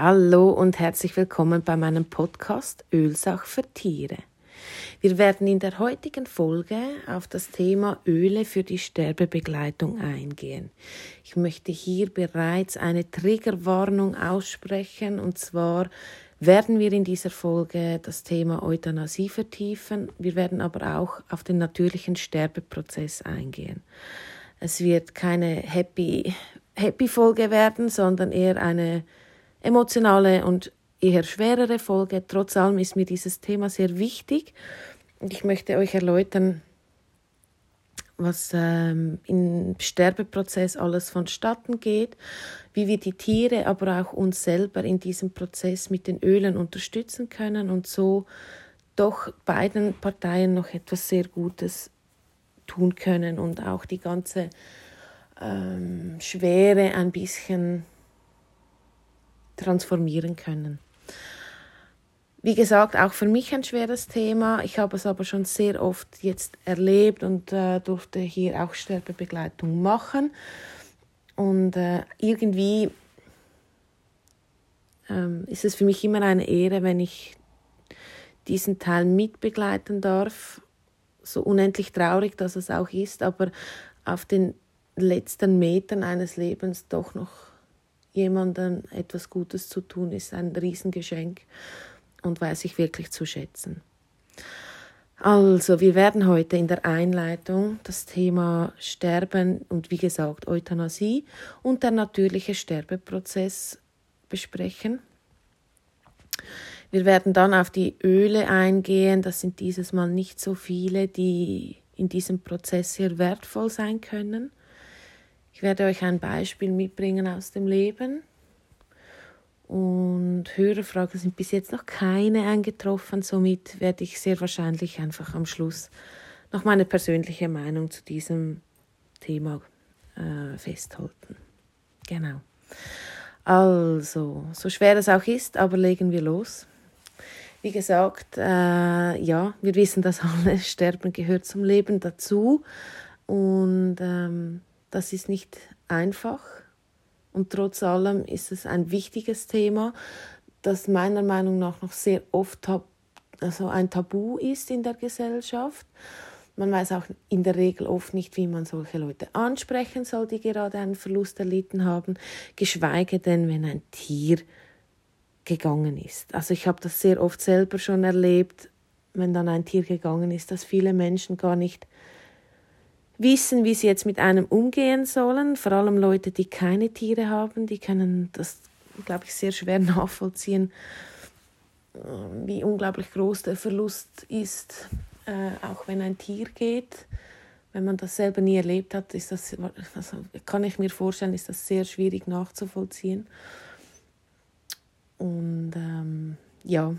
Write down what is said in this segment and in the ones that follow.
Hallo und herzlich willkommen bei meinem Podcast Ölsach für Tiere. Wir werden in der heutigen Folge auf das Thema Öle für die Sterbebegleitung eingehen. Ich möchte hier bereits eine Triggerwarnung aussprechen und zwar werden wir in dieser Folge das Thema Euthanasie vertiefen. Wir werden aber auch auf den natürlichen Sterbeprozess eingehen. Es wird keine Happy, Happy Folge werden, sondern eher eine emotionale und eher schwerere Folge. Trotz allem ist mir dieses Thema sehr wichtig und ich möchte euch erläutern, was ähm, im Sterbeprozess alles vonstatten geht, wie wir die Tiere, aber auch uns selber in diesem Prozess mit den Ölen unterstützen können und so doch beiden Parteien noch etwas sehr Gutes tun können und auch die ganze ähm, Schwere ein bisschen transformieren können. Wie gesagt, auch für mich ein schweres Thema. Ich habe es aber schon sehr oft jetzt erlebt und äh, durfte hier auch Sterbebegleitung machen. Und äh, irgendwie ähm, ist es für mich immer eine Ehre, wenn ich diesen Teil mitbegleiten darf. So unendlich traurig, dass es auch ist, aber auf den letzten Metern eines Lebens doch noch jemandem etwas Gutes zu tun, ist ein Riesengeschenk und weiß ich wirklich zu schätzen. Also, wir werden heute in der Einleitung das Thema Sterben und wie gesagt Euthanasie und der natürliche Sterbeprozess besprechen. Wir werden dann auf die Öle eingehen. Das sind dieses Mal nicht so viele, die in diesem Prozess sehr wertvoll sein können. Ich werde euch ein Beispiel mitbringen aus dem Leben. Und Hörerfragen sind bis jetzt noch keine eingetroffen, somit werde ich sehr wahrscheinlich einfach am Schluss noch meine persönliche Meinung zu diesem Thema äh, festhalten. Genau. Also, so schwer es auch ist, aber legen wir los. Wie gesagt, äh, ja, wir wissen, dass alles Sterben gehört zum Leben dazu. Und ähm, das ist nicht einfach und trotz allem ist es ein wichtiges Thema, das meiner Meinung nach noch sehr oft tab also ein Tabu ist in der Gesellschaft. Man weiß auch in der Regel oft nicht, wie man solche Leute ansprechen soll, die gerade einen Verlust erlitten haben, geschweige denn, wenn ein Tier gegangen ist. Also ich habe das sehr oft selber schon erlebt, wenn dann ein Tier gegangen ist, dass viele Menschen gar nicht wissen, wie sie jetzt mit einem umgehen sollen. Vor allem Leute, die keine Tiere haben, die können das, glaube ich, sehr schwer nachvollziehen, wie unglaublich groß der Verlust ist, äh, auch wenn ein Tier geht. Wenn man das selber nie erlebt hat, ist das, also kann ich mir vorstellen, ist das sehr schwierig nachzuvollziehen. Und ähm, ja,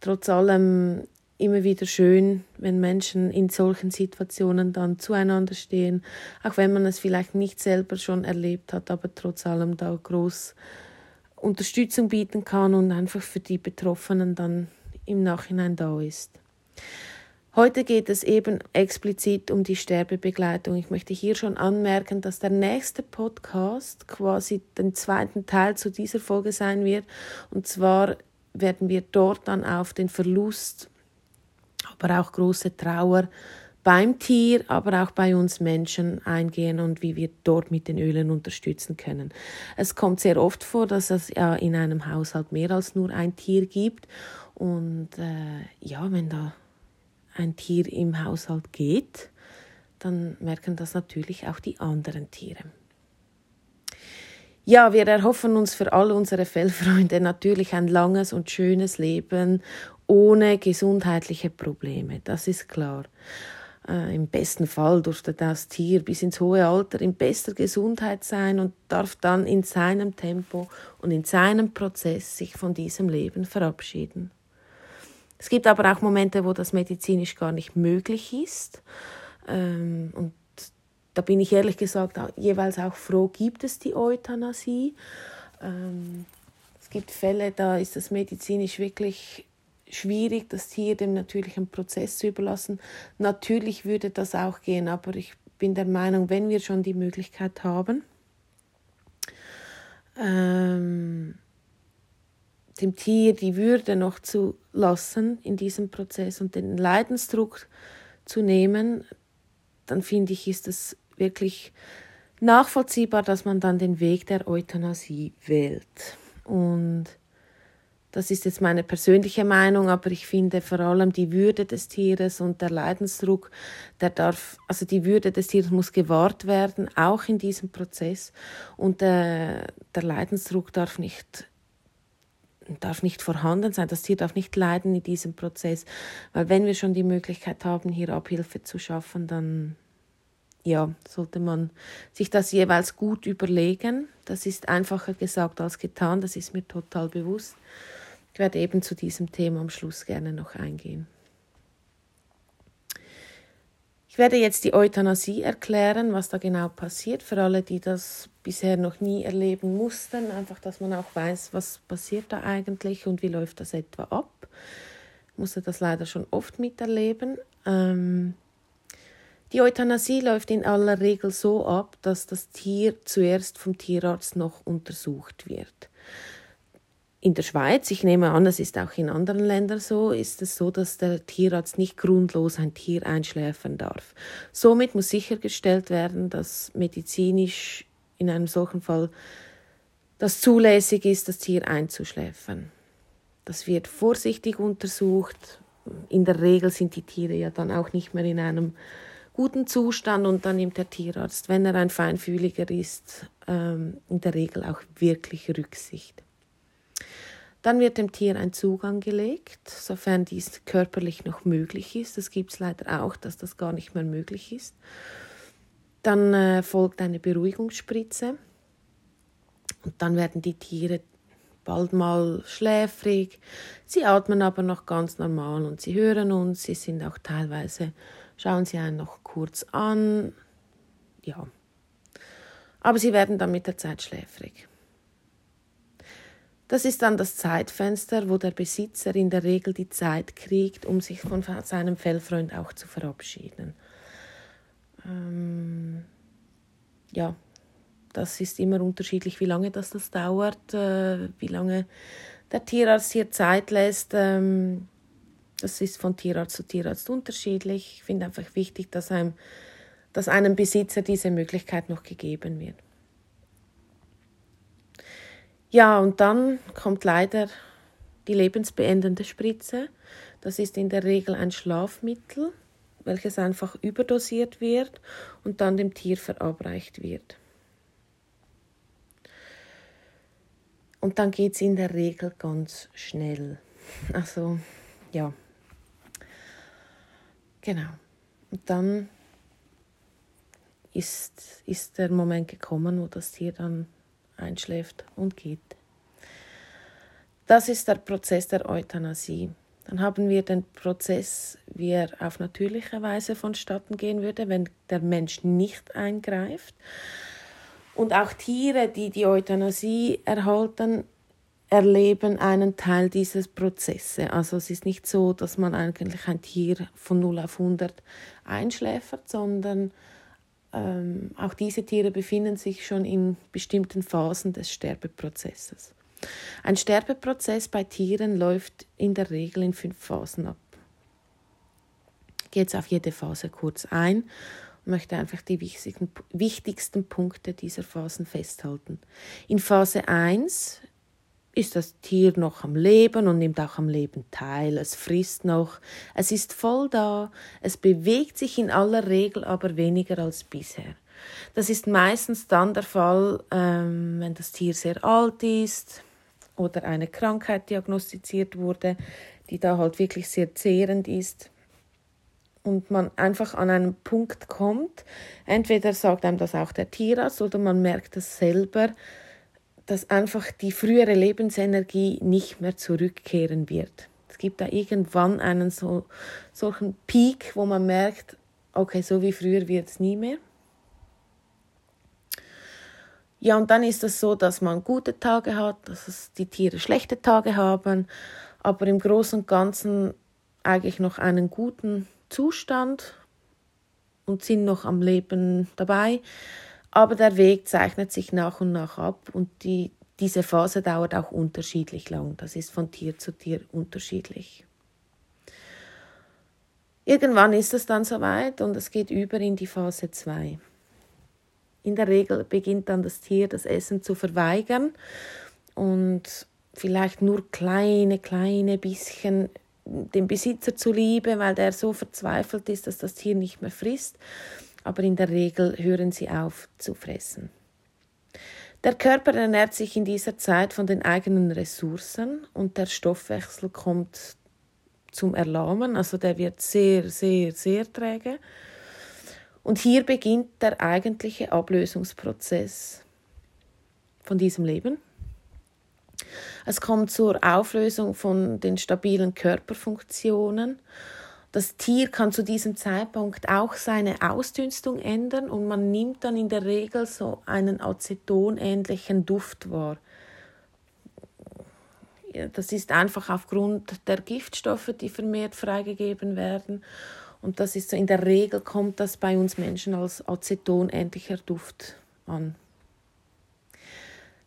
trotz allem immer wieder schön, wenn Menschen in solchen Situationen dann zueinander stehen, auch wenn man es vielleicht nicht selber schon erlebt hat, aber trotz allem da groß Unterstützung bieten kann und einfach für die Betroffenen dann im Nachhinein da ist. Heute geht es eben explizit um die Sterbebegleitung. Ich möchte hier schon anmerken, dass der nächste Podcast quasi den zweiten Teil zu dieser Folge sein wird. Und zwar werden wir dort dann auf den Verlust aber auch große Trauer beim Tier, aber auch bei uns Menschen eingehen und wie wir dort mit den Ölen unterstützen können. Es kommt sehr oft vor, dass es ja in einem Haushalt mehr als nur ein Tier gibt und äh, ja, wenn da ein Tier im Haushalt geht, dann merken das natürlich auch die anderen Tiere. Ja, wir erhoffen uns für all unsere Fellfreunde natürlich ein langes und schönes Leben ohne gesundheitliche Probleme, das ist klar. Äh, Im besten Fall durfte das Tier bis ins hohe Alter in bester Gesundheit sein und darf dann in seinem Tempo und in seinem Prozess sich von diesem Leben verabschieden. Es gibt aber auch Momente, wo das medizinisch gar nicht möglich ist. Ähm, und da bin ich ehrlich gesagt jeweils auch froh, gibt es die Euthanasie. Ähm, es gibt Fälle, da ist das medizinisch wirklich schwierig, das Tier dem natürlichen Prozess zu überlassen. Natürlich würde das auch gehen, aber ich bin der Meinung, wenn wir schon die Möglichkeit haben, ähm, dem Tier die Würde noch zu lassen in diesem Prozess und den Leidensdruck zu nehmen, dann finde ich, ist es wirklich nachvollziehbar, dass man dann den Weg der Euthanasie wählt. Und das ist jetzt meine persönliche Meinung, aber ich finde vor allem die Würde des Tieres und der Leidensdruck, der darf, also die Würde des Tieres muss gewahrt werden, auch in diesem Prozess. Und der, der Leidensdruck darf nicht darf nicht vorhanden sein, das Tier darf nicht leiden in diesem Prozess, weil wenn wir schon die Möglichkeit haben, hier Abhilfe zu schaffen, dann ja, sollte man sich das jeweils gut überlegen. Das ist einfacher gesagt als getan, das ist mir total bewusst. Ich werde eben zu diesem Thema am Schluss gerne noch eingehen. Ich werde jetzt die Euthanasie erklären, was da genau passiert, für alle, die das bisher noch nie erleben mussten, einfach, dass man auch weiß, was passiert da eigentlich und wie läuft das etwa ab. Ich musste das leider schon oft miterleben. Ähm, die Euthanasie läuft in aller Regel so ab, dass das Tier zuerst vom Tierarzt noch untersucht wird in der Schweiz, ich nehme an, es ist auch in anderen Ländern so, ist es so, dass der Tierarzt nicht grundlos ein Tier einschläfern darf. Somit muss sichergestellt werden, dass medizinisch in einem solchen Fall das zulässig ist, das Tier einzuschläfern. Das wird vorsichtig untersucht. In der Regel sind die Tiere ja dann auch nicht mehr in einem guten Zustand und dann nimmt der Tierarzt, wenn er ein feinfühliger ist, ähm, in der Regel auch wirklich Rücksicht. Dann wird dem Tier ein Zugang gelegt, sofern dies körperlich noch möglich ist. Das gibt es leider auch, dass das gar nicht mehr möglich ist. Dann äh, folgt eine Beruhigungsspritze und dann werden die Tiere bald mal schläfrig. Sie atmen aber noch ganz normal und sie hören uns. Sie sind auch teilweise, schauen sie einen noch kurz an. Ja. Aber sie werden dann mit der Zeit schläfrig. Das ist dann das Zeitfenster, wo der Besitzer in der Regel die Zeit kriegt, um sich von seinem Fellfreund auch zu verabschieden. Ähm, ja, das ist immer unterschiedlich, wie lange das, das dauert, äh, wie lange der Tierarzt hier Zeit lässt. Ähm, das ist von Tierarzt zu Tierarzt unterschiedlich. Ich finde einfach wichtig, dass einem, dass einem Besitzer diese Möglichkeit noch gegeben wird. Ja, und dann kommt leider die lebensbeendende Spritze. Das ist in der Regel ein Schlafmittel, welches einfach überdosiert wird und dann dem Tier verabreicht wird. Und dann geht es in der Regel ganz schnell. Also, ja. Genau. Und dann ist, ist der Moment gekommen, wo das Tier dann einschläft und geht. Das ist der Prozess der Euthanasie. Dann haben wir den Prozess, wie er auf natürliche Weise vonstatten gehen würde, wenn der Mensch nicht eingreift. Und auch Tiere, die die Euthanasie erhalten, erleben einen Teil dieses Prozesses. Also es ist nicht so, dass man eigentlich ein Tier von 0 auf 100 einschläfert, sondern ähm, auch diese Tiere befinden sich schon in bestimmten Phasen des Sterbeprozesses. Ein Sterbeprozess bei Tieren läuft in der Regel in fünf Phasen ab. Ich gehe jetzt auf jede Phase kurz ein und möchte einfach die wichtigsten, wichtigsten Punkte dieser Phasen festhalten. In Phase 1 ist das Tier noch am Leben und nimmt auch am Leben teil. Es frisst noch, es ist voll da, es bewegt sich in aller Regel aber weniger als bisher. Das ist meistens dann der Fall, ähm, wenn das Tier sehr alt ist oder eine Krankheit diagnostiziert wurde, die da halt wirklich sehr zehrend ist und man einfach an einen Punkt kommt, entweder sagt einem das auch der Tierarzt oder man merkt es selber, dass einfach die frühere Lebensenergie nicht mehr zurückkehren wird. Es gibt da irgendwann einen so, solchen Peak, wo man merkt, okay, so wie früher wird es nie mehr. Ja, und dann ist es so, dass man gute Tage hat, dass die Tiere schlechte Tage haben, aber im Großen und Ganzen eigentlich noch einen guten Zustand und sind noch am Leben dabei. Aber der Weg zeichnet sich nach und nach ab und die diese Phase dauert auch unterschiedlich lang. Das ist von Tier zu Tier unterschiedlich. Irgendwann ist es dann soweit und es geht über in die Phase 2. In der Regel beginnt dann das Tier das Essen zu verweigern und vielleicht nur kleine, kleine bisschen dem Besitzer zuliebe, weil der so verzweifelt ist, dass das Tier nicht mehr frisst. Aber in der Regel hören sie auf zu fressen. Der Körper ernährt sich in dieser Zeit von den eigenen Ressourcen und der Stoffwechsel kommt zum Erlahmen, also der wird sehr, sehr, sehr träge. Und hier beginnt der eigentliche Ablösungsprozess von diesem Leben. Es kommt zur Auflösung von den stabilen Körperfunktionen. Das Tier kann zu diesem Zeitpunkt auch seine Ausdünstung ändern und man nimmt dann in der Regel so einen acetonähnlichen Duft wahr. Das ist einfach aufgrund der Giftstoffe, die vermehrt freigegeben werden. Und das ist so, in der Regel kommt das bei uns Menschen als acetonähnlicher Duft an.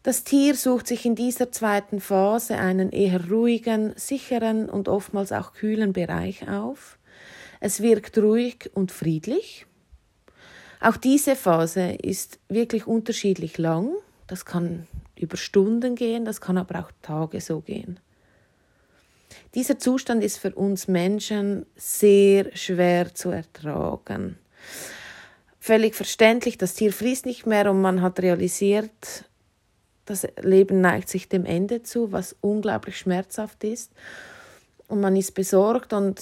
Das Tier sucht sich in dieser zweiten Phase einen eher ruhigen, sicheren und oftmals auch kühlen Bereich auf. Es wirkt ruhig und friedlich. Auch diese Phase ist wirklich unterschiedlich lang. Das kann über Stunden gehen, das kann aber auch Tage so gehen. Dieser Zustand ist für uns Menschen sehr schwer zu ertragen. Völlig verständlich, das Tier fließt nicht mehr und man hat realisiert, das Leben neigt sich dem Ende zu, was unglaublich schmerzhaft ist. Und man ist besorgt und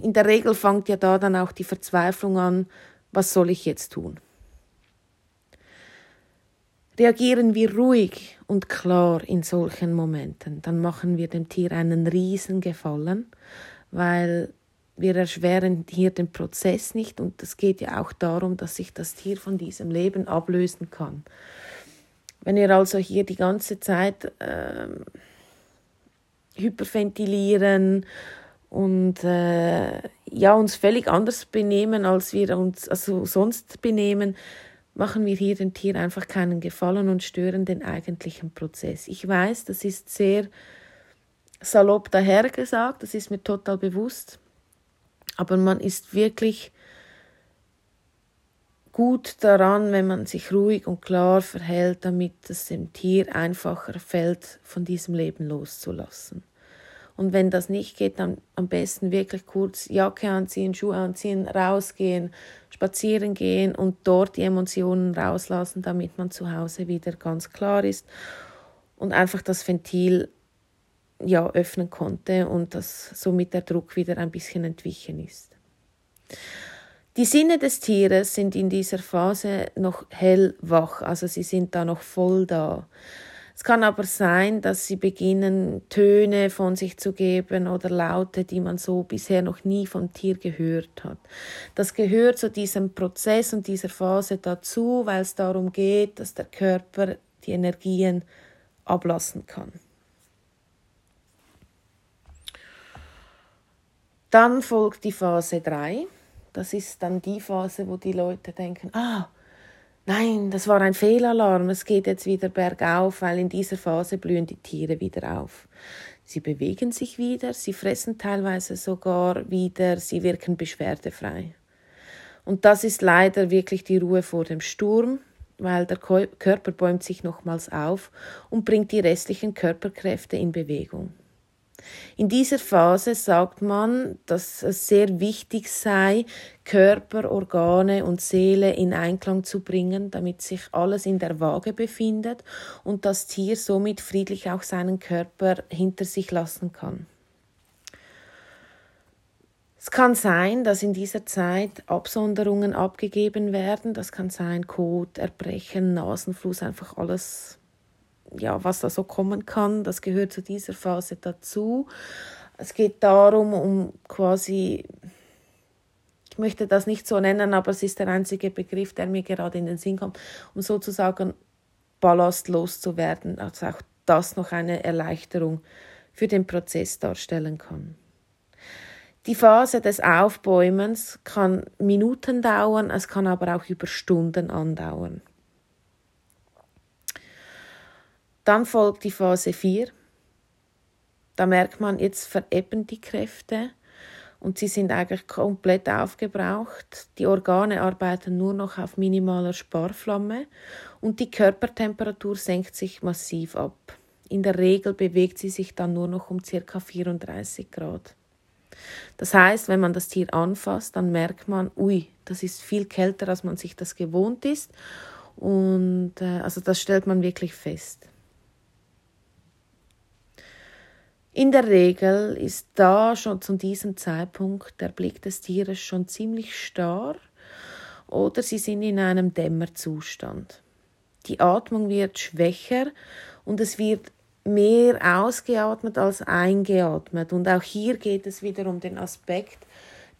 in der Regel fängt ja da dann auch die Verzweiflung an, was soll ich jetzt tun? Reagieren wir ruhig und klar in solchen Momenten, dann machen wir dem Tier einen riesen Gefallen, weil wir erschweren hier den Prozess nicht und es geht ja auch darum, dass sich das Tier von diesem Leben ablösen kann. Wenn wir also hier die ganze Zeit äh, hyperventilieren und äh, ja, uns völlig anders benehmen, als wir uns also sonst benehmen, machen wir hier dem Tier einfach keinen Gefallen und stören den eigentlichen Prozess. Ich weiß, das ist sehr salopp dahergesagt, das ist mir total bewusst, aber man ist wirklich gut daran, wenn man sich ruhig und klar verhält, damit es dem Tier einfacher fällt, von diesem Leben loszulassen. Und wenn das nicht geht, dann am besten wirklich kurz Jacke anziehen, Schuhe anziehen, rausgehen, spazieren gehen und dort die Emotionen rauslassen, damit man zu Hause wieder ganz klar ist und einfach das Ventil ja öffnen konnte und dass somit der Druck wieder ein bisschen entwichen ist. Die Sinne des Tieres sind in dieser Phase noch hellwach, also sie sind da noch voll da. Es kann aber sein, dass sie beginnen, Töne von sich zu geben oder Laute, die man so bisher noch nie vom Tier gehört hat. Das gehört zu diesem Prozess und dieser Phase dazu, weil es darum geht, dass der Körper die Energien ablassen kann. Dann folgt die Phase 3. Das ist dann die Phase, wo die Leute denken, ah, nein, das war ein Fehlalarm, es geht jetzt wieder bergauf, weil in dieser Phase blühen die Tiere wieder auf. Sie bewegen sich wieder, sie fressen teilweise sogar wieder, sie wirken beschwerdefrei. Und das ist leider wirklich die Ruhe vor dem Sturm, weil der Körper bäumt sich nochmals auf und bringt die restlichen Körperkräfte in Bewegung. In dieser Phase sagt man, dass es sehr wichtig sei, Körper, Organe und Seele in Einklang zu bringen, damit sich alles in der Waage befindet und das Tier somit friedlich auch seinen Körper hinter sich lassen kann. Es kann sein, dass in dieser Zeit Absonderungen abgegeben werden. Das kann sein Kot, Erbrechen, Nasenfluss, einfach alles ja, was da so kommen kann. Das gehört zu dieser Phase dazu. Es geht darum, um quasi, ich möchte das nicht so nennen, aber es ist der einzige Begriff, der mir gerade in den Sinn kommt, um sozusagen ballastlos zu werden, also auch das noch eine Erleichterung für den Prozess darstellen kann. Die Phase des Aufbäumens kann Minuten dauern, es kann aber auch über Stunden andauern. Dann folgt die Phase 4. Da merkt man, jetzt verebben die Kräfte und sie sind eigentlich komplett aufgebraucht. Die Organe arbeiten nur noch auf minimaler Sparflamme und die Körpertemperatur senkt sich massiv ab. In der Regel bewegt sie sich dann nur noch um ca. 34 Grad. Das heißt, wenn man das Tier anfasst, dann merkt man, ui, das ist viel kälter, als man sich das gewohnt ist. Und äh, also das stellt man wirklich fest. In der Regel ist da schon zu diesem Zeitpunkt der Blick des Tieres schon ziemlich starr oder sie sind in einem Dämmerzustand. Die Atmung wird schwächer und es wird mehr ausgeatmet als eingeatmet. Und auch hier geht es wieder um den Aspekt,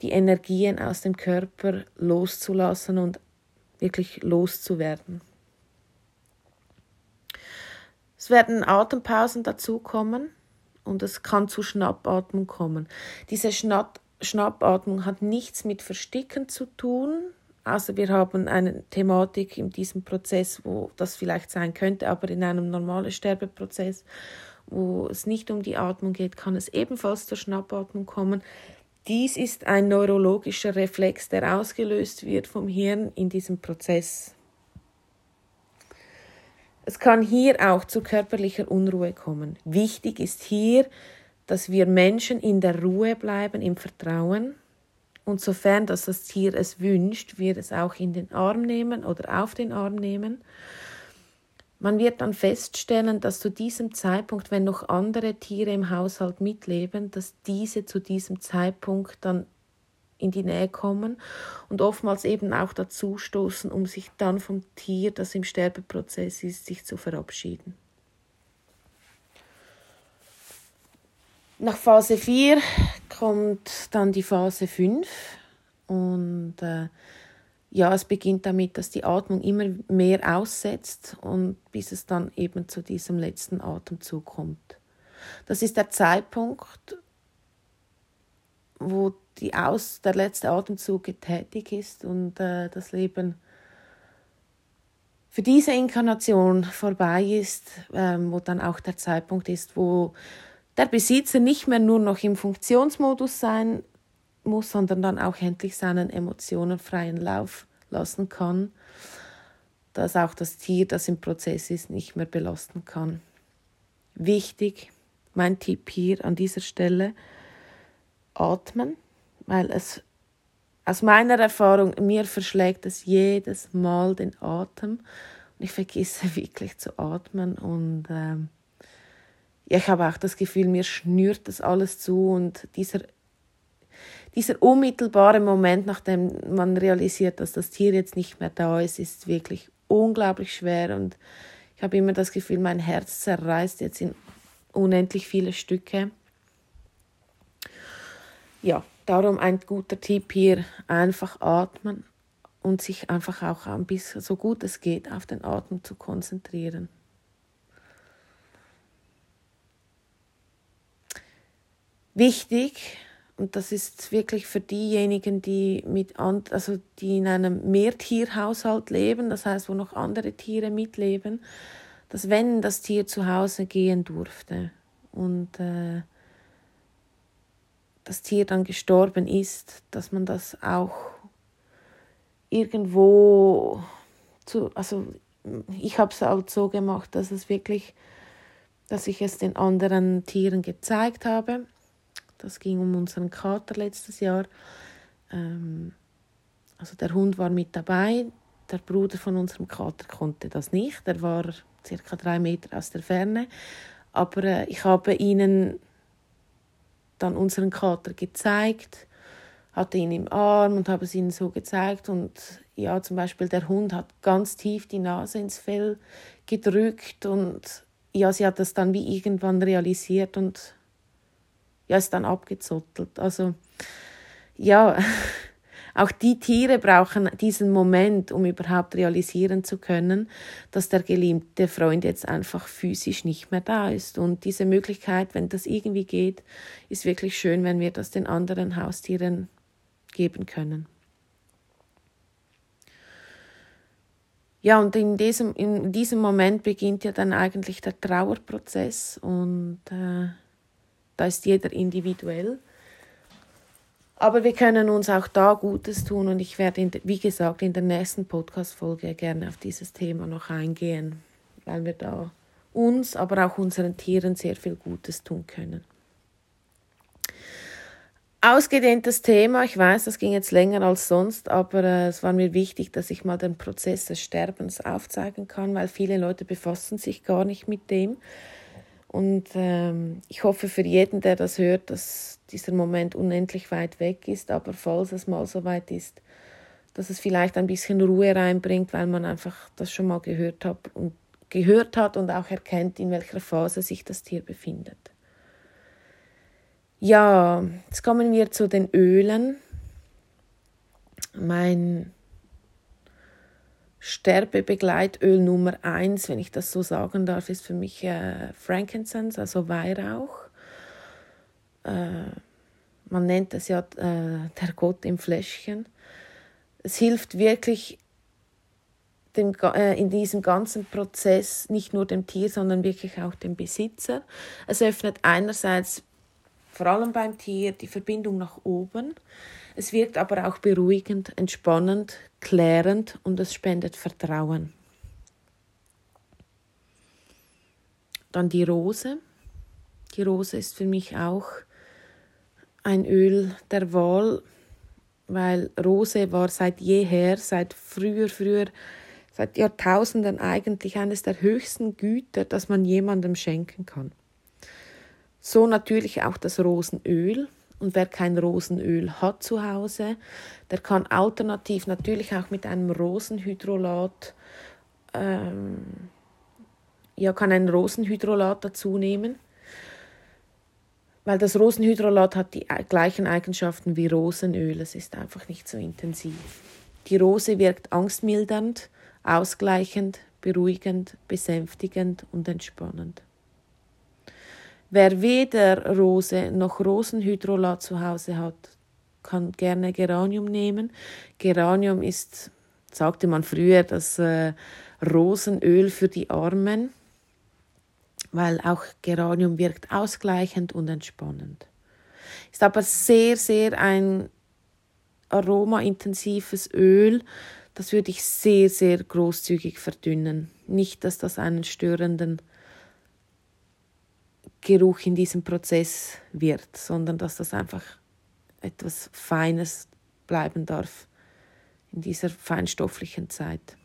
die Energien aus dem Körper loszulassen und wirklich loszuwerden. Es werden Atempausen dazukommen und es kann zu Schnappatmung kommen. Diese Schnapp Schnappatmung hat nichts mit Versticken zu tun. Also wir haben eine Thematik in diesem Prozess, wo das vielleicht sein könnte, aber in einem normalen Sterbeprozess, wo es nicht um die Atmung geht, kann es ebenfalls zur Schnappatmung kommen. Dies ist ein neurologischer Reflex, der ausgelöst wird vom Hirn in diesem Prozess. Es kann hier auch zu körperlicher Unruhe kommen. Wichtig ist hier, dass wir Menschen in der Ruhe bleiben, im Vertrauen. Und sofern dass das Tier es wünscht, wir es auch in den Arm nehmen oder auf den Arm nehmen. Man wird dann feststellen, dass zu diesem Zeitpunkt, wenn noch andere Tiere im Haushalt mitleben, dass diese zu diesem Zeitpunkt dann in die Nähe kommen und oftmals eben auch dazu stoßen, um sich dann vom Tier, das im Sterbeprozess ist, sich zu verabschieden. Nach Phase 4 kommt dann die Phase 5 und äh, ja, es beginnt damit, dass die Atmung immer mehr aussetzt und bis es dann eben zu diesem letzten Atemzug kommt. Das ist der Zeitpunkt, wo die Aus, der letzte Atemzug getätigt ist und äh, das Leben für diese Inkarnation vorbei ist, ähm, wo dann auch der Zeitpunkt ist, wo der Besitzer nicht mehr nur noch im Funktionsmodus sein muss, sondern dann auch endlich seinen Emotionen freien Lauf lassen kann, dass auch das Tier, das im Prozess ist, nicht mehr belasten kann. Wichtig, mein Tipp hier an dieser Stelle, atmen, weil es aus meiner Erfahrung, mir verschlägt es jedes Mal den Atem. Und ich vergesse wirklich zu atmen und ähm, ich habe auch das Gefühl, mir schnürt das alles zu und dieser, dieser unmittelbare Moment, nachdem man realisiert, dass das Tier jetzt nicht mehr da ist, ist wirklich unglaublich schwer und ich habe immer das Gefühl, mein Herz zerreißt jetzt in unendlich viele Stücke ja, darum ein guter Tipp hier, einfach atmen und sich einfach auch ein bisschen, so gut es geht, auf den Atem zu konzentrieren. Wichtig, und das ist wirklich für diejenigen, die mit also die in einem Mehrtierhaushalt leben, das heißt, wo noch andere Tiere mitleben, dass wenn das Tier zu Hause gehen durfte und äh, das Tier dann gestorben ist, dass man das auch irgendwo zu, also ich habe es halt so gemacht, dass es wirklich, dass ich es den anderen Tieren gezeigt habe. Das ging um unseren Kater letztes Jahr. Ähm, also der Hund war mit dabei. Der Bruder von unserem Kater konnte das nicht. Er war circa drei Meter aus der Ferne. Aber äh, ich habe ihnen dann unseren Kater gezeigt, hatte ihn im Arm und habe es ihnen so gezeigt und ja, zum Beispiel der Hund hat ganz tief die Nase ins Fell gedrückt und ja, sie hat das dann wie irgendwann realisiert und ja, ist dann abgezottelt. Also ja, Auch die Tiere brauchen diesen Moment, um überhaupt realisieren zu können, dass der geliebte Freund jetzt einfach physisch nicht mehr da ist. Und diese Möglichkeit, wenn das irgendwie geht, ist wirklich schön, wenn wir das den anderen Haustieren geben können. Ja, und in diesem, in diesem Moment beginnt ja dann eigentlich der Trauerprozess und äh, da ist jeder individuell. Aber wir können uns auch da Gutes tun und ich werde, in, wie gesagt, in der nächsten Podcast-Folge gerne auf dieses Thema noch eingehen, weil wir da uns, aber auch unseren Tieren sehr viel Gutes tun können. Ausgedehntes Thema, ich weiß, das ging jetzt länger als sonst, aber äh, es war mir wichtig, dass ich mal den Prozess des Sterbens aufzeigen kann, weil viele Leute befassen sich gar nicht mit dem. Und ähm, ich hoffe für jeden, der das hört, dass dieser Moment unendlich weit weg ist. Aber falls es mal so weit ist, dass es vielleicht ein bisschen Ruhe reinbringt, weil man einfach das schon mal gehört hat und gehört hat und auch erkennt, in welcher Phase sich das Tier befindet. Ja, jetzt kommen wir zu den Ölen. Mein Sterbebegleitöl Nummer eins, wenn ich das so sagen darf, ist für mich äh, Frankincense, also Weihrauch. Äh, man nennt es ja äh, der Gott im Fläschchen. Es hilft wirklich dem, äh, in diesem ganzen Prozess nicht nur dem Tier, sondern wirklich auch dem Besitzer. Es öffnet einerseits vor allem beim Tier die Verbindung nach oben. Es wirkt aber auch beruhigend, entspannend, klärend und es spendet Vertrauen. Dann die Rose. Die Rose ist für mich auch ein Öl der Wahl, weil Rose war seit jeher, seit früher, früher, seit Jahrtausenden eigentlich eines der höchsten Güter, das man jemandem schenken kann. So natürlich auch das Rosenöl. Und wer kein Rosenöl hat zu Hause, der kann alternativ natürlich auch mit einem Rosenhydrolat, ähm, ja, kann ein Rosenhydrolat dazu nehmen. Weil das Rosenhydrolat hat die gleichen Eigenschaften wie Rosenöl. Es ist einfach nicht so intensiv. Die Rose wirkt angstmildernd, ausgleichend, beruhigend, besänftigend und entspannend. Wer weder Rose noch Rosenhydrolat zu Hause hat, kann gerne Geranium nehmen. Geranium ist, sagte man früher, das äh, Rosenöl für die Armen, weil auch Geranium wirkt ausgleichend und entspannend. Ist aber sehr, sehr ein aromaintensives Öl. Das würde ich sehr, sehr großzügig verdünnen. Nicht, dass das einen störenden Geruch in diesem Prozess wird, sondern dass das einfach etwas Feines bleiben darf in dieser feinstofflichen Zeit.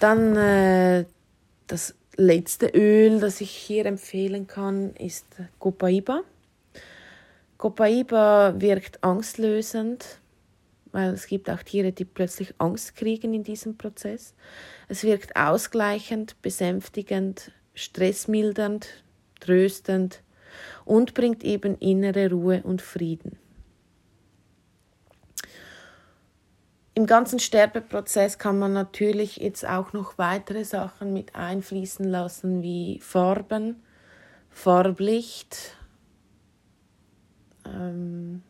Dann äh, das letzte Öl, das ich hier empfehlen kann, ist Copaiba. Copaiba wirkt angstlösend, weil es gibt auch Tiere, die plötzlich Angst kriegen in diesem Prozess. Es wirkt ausgleichend, besänftigend, stressmildernd, tröstend und bringt eben innere Ruhe und Frieden. Im ganzen Sterbeprozess kann man natürlich jetzt auch noch weitere Sachen mit einfließen lassen, wie Farben, Farblicht, ähm,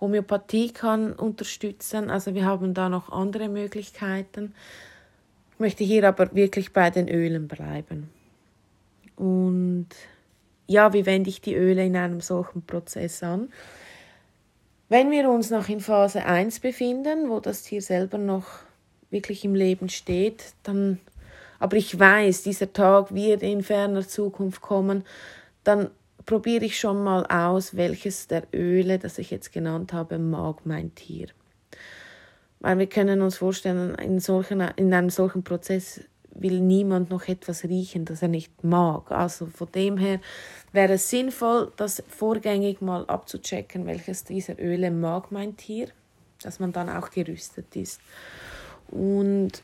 Homöopathie kann unterstützen. Also wir haben da noch andere Möglichkeiten möchte hier aber wirklich bei den Ölen bleiben. Und ja, wie wende ich die Öle in einem solchen Prozess an? Wenn wir uns noch in Phase 1 befinden, wo das Tier selber noch wirklich im Leben steht, dann, aber ich weiß, dieser Tag wird in ferner Zukunft kommen, dann probiere ich schon mal aus, welches der Öle, das ich jetzt genannt habe, mag mein Tier. Weil wir können uns vorstellen, in, solchen, in einem solchen Prozess will niemand noch etwas riechen, das er nicht mag. Also von dem her wäre es sinnvoll, das vorgängig mal abzuchecken, welches dieser Öle mag mein Tier, dass man dann auch gerüstet ist. Und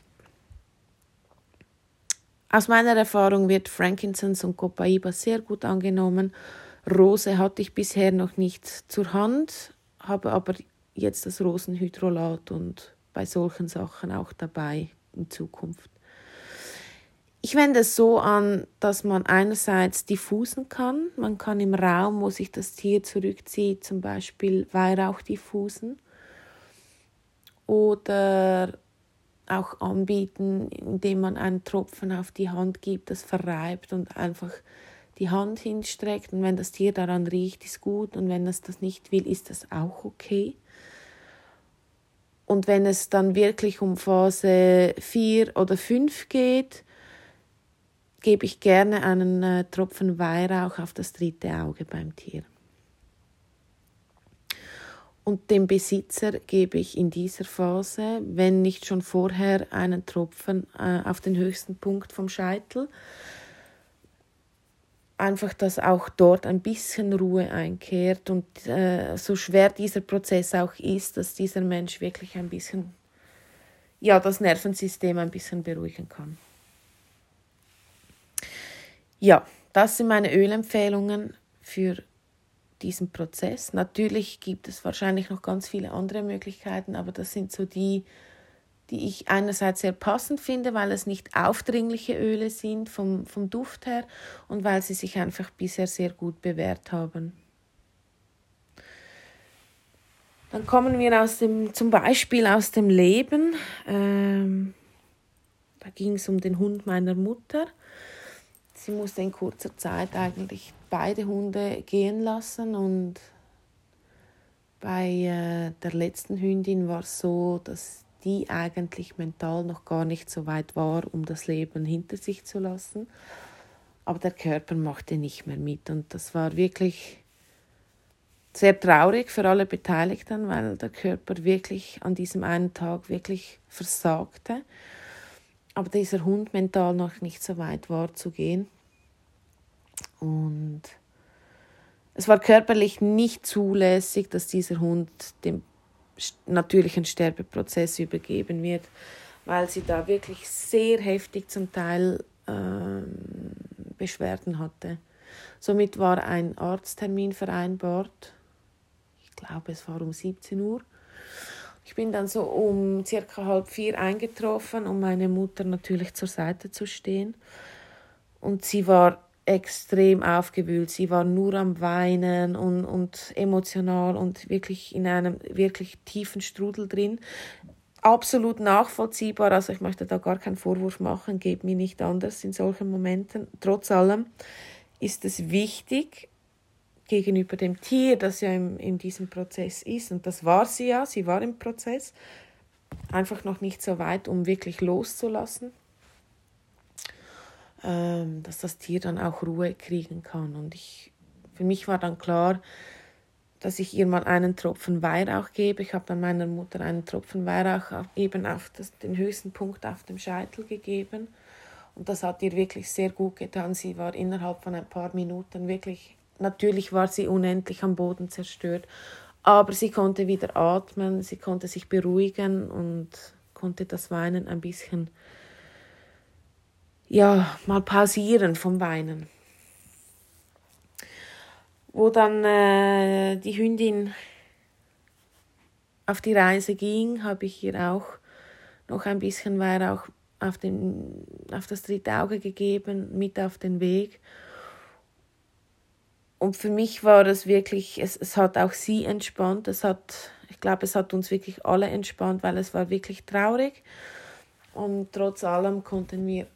aus meiner Erfahrung wird Frankincense und Copaiba sehr gut angenommen. Rose hatte ich bisher noch nicht zur Hand, habe aber jetzt das Rosenhydrolat und bei solchen Sachen auch dabei in Zukunft. Ich wende es so an, dass man einerseits diffusen kann. Man kann im Raum, wo sich das Tier zurückzieht, zum Beispiel Weihrauch diffusen. oder auch anbieten, indem man einen Tropfen auf die Hand gibt, das verreibt und einfach die Hand hinstreckt. Und wenn das Tier daran riecht, ist gut. Und wenn es das nicht will, ist das auch okay. Und wenn es dann wirklich um Phase 4 oder 5 geht, gebe ich gerne einen äh, Tropfen Weihrauch auf das dritte Auge beim Tier. Und dem Besitzer gebe ich in dieser Phase, wenn nicht schon vorher, einen Tropfen äh, auf den höchsten Punkt vom Scheitel. Einfach, dass auch dort ein bisschen Ruhe einkehrt und äh, so schwer dieser Prozess auch ist, dass dieser Mensch wirklich ein bisschen, ja, das Nervensystem ein bisschen beruhigen kann. Ja, das sind meine Ölempfehlungen für diesen Prozess. Natürlich gibt es wahrscheinlich noch ganz viele andere Möglichkeiten, aber das sind so die, die ich einerseits sehr passend finde, weil es nicht aufdringliche Öle sind vom, vom Duft her und weil sie sich einfach bisher sehr gut bewährt haben. Dann kommen wir aus dem, zum Beispiel aus dem Leben. Ähm, da ging es um den Hund meiner Mutter. Sie musste in kurzer Zeit eigentlich beide Hunde gehen lassen und bei äh, der letzten Hündin war es so, dass die eigentlich mental noch gar nicht so weit war, um das Leben hinter sich zu lassen. Aber der Körper machte nicht mehr mit und das war wirklich sehr traurig für alle Beteiligten, weil der Körper wirklich an diesem einen Tag wirklich versagte. Aber dieser Hund mental noch nicht so weit war zu gehen. Und es war körperlich nicht zulässig, dass dieser Hund dem natürlichen Sterbeprozess übergeben wird, weil sie da wirklich sehr heftig zum Teil äh, Beschwerden hatte. Somit war ein Arzttermin vereinbart. Ich glaube, es war um 17 Uhr. Ich bin dann so um circa halb vier eingetroffen, um meine Mutter natürlich zur Seite zu stehen. Und sie war extrem aufgewühlt. Sie war nur am Weinen und, und emotional und wirklich in einem wirklich tiefen Strudel drin. Absolut nachvollziehbar, also ich möchte da gar keinen Vorwurf machen, geht mir nicht anders in solchen Momenten. Trotz allem ist es wichtig, gegenüber dem Tier, das ja in, in diesem Prozess ist, und das war sie ja, sie war im Prozess, einfach noch nicht so weit, um wirklich loszulassen ähm, dass das Tier dann auch Ruhe kriegen kann. Und ich, für mich war dann klar, dass ich ihr mal einen Tropfen Weihrauch gebe. Ich habe dann meiner Mutter einen Tropfen Weihrauch eben auf das, den höchsten Punkt auf dem Scheitel gegeben. Und das hat ihr wirklich sehr gut getan. Sie war innerhalb von ein paar Minuten wirklich, natürlich war sie unendlich am Boden zerstört, aber sie konnte wieder atmen, sie konnte sich beruhigen und konnte das Weinen ein bisschen ja, mal pausieren vom Weinen. Wo dann äh, die Hündin auf die Reise ging, habe ich ihr auch noch ein bisschen Weihrauch auf, den, auf das dritte Auge gegeben, mit auf den Weg. Und für mich war es wirklich, es, es hat auch sie entspannt, es hat, ich glaube, es hat uns wirklich alle entspannt, weil es war wirklich traurig. Und trotz allem konnten wir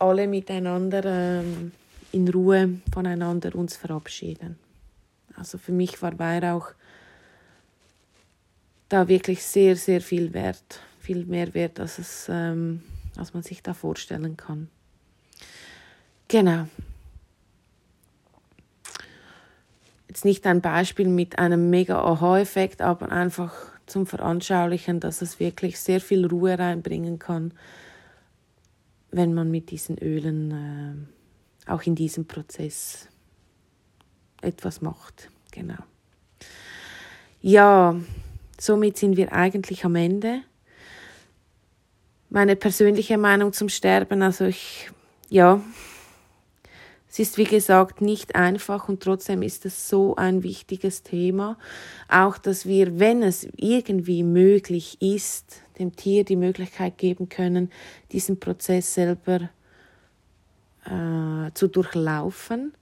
alle miteinander ähm, in Ruhe voneinander uns verabschieden. Also für mich war Weihrauch da wirklich sehr, sehr viel wert, viel mehr wert, als, es, ähm, als man sich da vorstellen kann. Genau. Jetzt nicht ein Beispiel mit einem mega Aha-Effekt, aber einfach zum Veranschaulichen, dass es wirklich sehr viel Ruhe reinbringen kann, wenn man mit diesen Ölen äh, auch in diesem Prozess etwas macht. Genau. Ja, somit sind wir eigentlich am Ende. Meine persönliche Meinung zum Sterben, also ich, ja, es ist wie gesagt nicht einfach und trotzdem ist es so ein wichtiges Thema. Auch, dass wir, wenn es irgendwie möglich ist, dem Tier die Möglichkeit geben können, diesen Prozess selber äh, zu durchlaufen.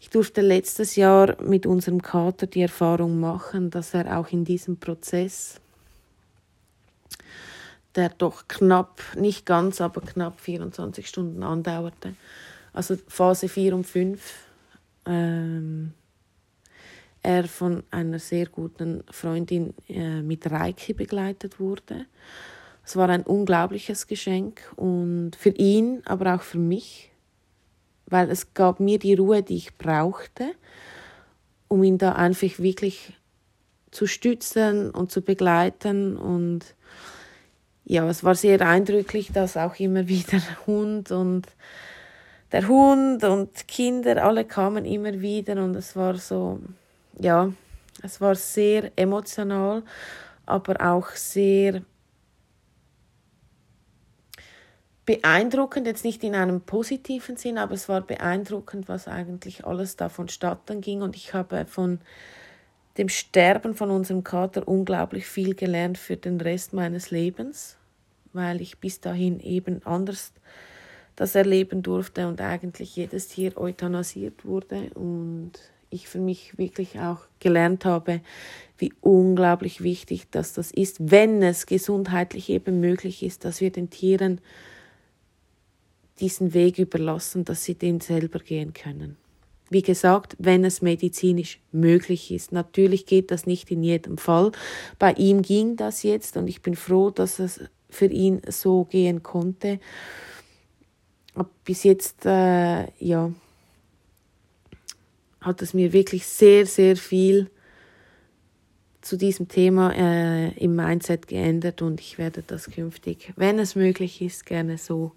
Ich durfte letztes Jahr mit unserem Kater die Erfahrung machen, dass er auch in diesem Prozess der doch knapp, nicht ganz, aber knapp 24 Stunden andauerte. Also Phase 4 und 5. Ähm, er von einer sehr guten Freundin äh, mit Reiki begleitet wurde. Es war ein unglaubliches Geschenk und für ihn, aber auch für mich, weil es gab mir die Ruhe, die ich brauchte, um ihn da einfach wirklich zu stützen und zu begleiten und ja, es war sehr eindrücklich, dass auch immer wieder Hund und der Hund und Kinder, alle kamen immer wieder und es war so, ja, es war sehr emotional, aber auch sehr beeindruckend, jetzt nicht in einem positiven Sinn, aber es war beeindruckend, was eigentlich alles da vonstatten ging. Und ich habe von dem Sterben von unserem Kater unglaublich viel gelernt für den Rest meines Lebens, weil ich bis dahin eben anders das erleben durfte und eigentlich jedes Tier euthanasiert wurde. Und ich für mich wirklich auch gelernt habe, wie unglaublich wichtig dass das ist, wenn es gesundheitlich eben möglich ist, dass wir den Tieren diesen Weg überlassen, dass sie den selber gehen können. Wie gesagt, wenn es medizinisch möglich ist. Natürlich geht das nicht in jedem Fall. Bei ihm ging das jetzt und ich bin froh, dass es für ihn so gehen konnte. Bis jetzt, äh, ja, hat es mir wirklich sehr, sehr viel zu diesem Thema äh, im Mindset geändert und ich werde das künftig, wenn es möglich ist, gerne so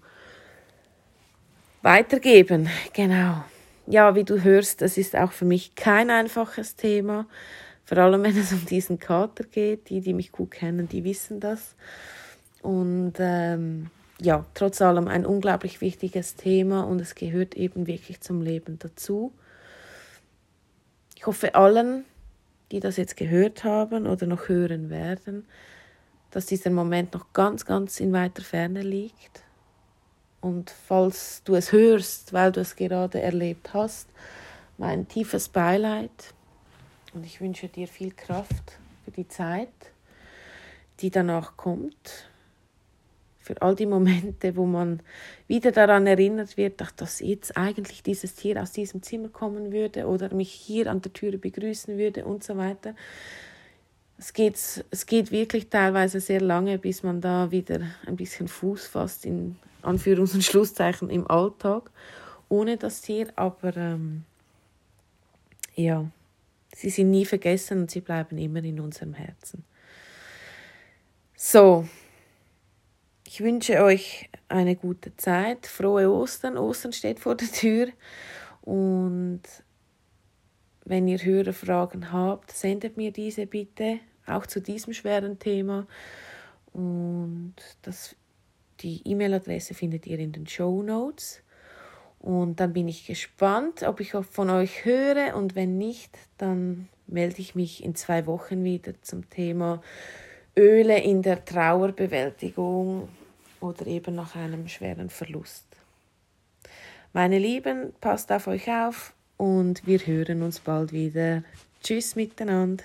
weitergeben. Genau ja, wie du hörst, das ist auch für mich kein einfaches Thema. Vor allem, wenn es um diesen Kater geht. Die, die mich gut kennen, die wissen das. Und ähm, ja, trotz allem ein unglaublich wichtiges Thema und es gehört eben wirklich zum Leben dazu. Ich hoffe allen, die das jetzt gehört haben oder noch hören werden, dass dieser Moment noch ganz, ganz in weiter Ferne liegt und falls du es hörst, weil du es gerade erlebt hast, mein tiefes Beileid. Und ich wünsche dir viel Kraft für die Zeit, die danach kommt. Für all die Momente, wo man wieder daran erinnert wird, dass jetzt eigentlich dieses Tier aus diesem Zimmer kommen würde oder mich hier an der Türe begrüßen würde und so weiter. Es geht, es geht wirklich teilweise sehr lange, bis man da wieder ein bisschen Fuß fasst in Anführungs- und Schlusszeichen im Alltag ohne das Tier, aber ähm, ja, sie sind nie vergessen und sie bleiben immer in unserem Herzen. So, ich wünsche euch eine gute Zeit, frohe Ostern. Ostern steht vor der Tür und wenn ihr Hörerfragen habt, sendet mir diese bitte, auch zu diesem schweren Thema. Und das die E-Mail-Adresse findet ihr in den Show Notes. Und dann bin ich gespannt, ob ich von euch höre. Und wenn nicht, dann melde ich mich in zwei Wochen wieder zum Thema Öle in der Trauerbewältigung oder eben nach einem schweren Verlust. Meine Lieben, passt auf euch auf und wir hören uns bald wieder. Tschüss miteinander.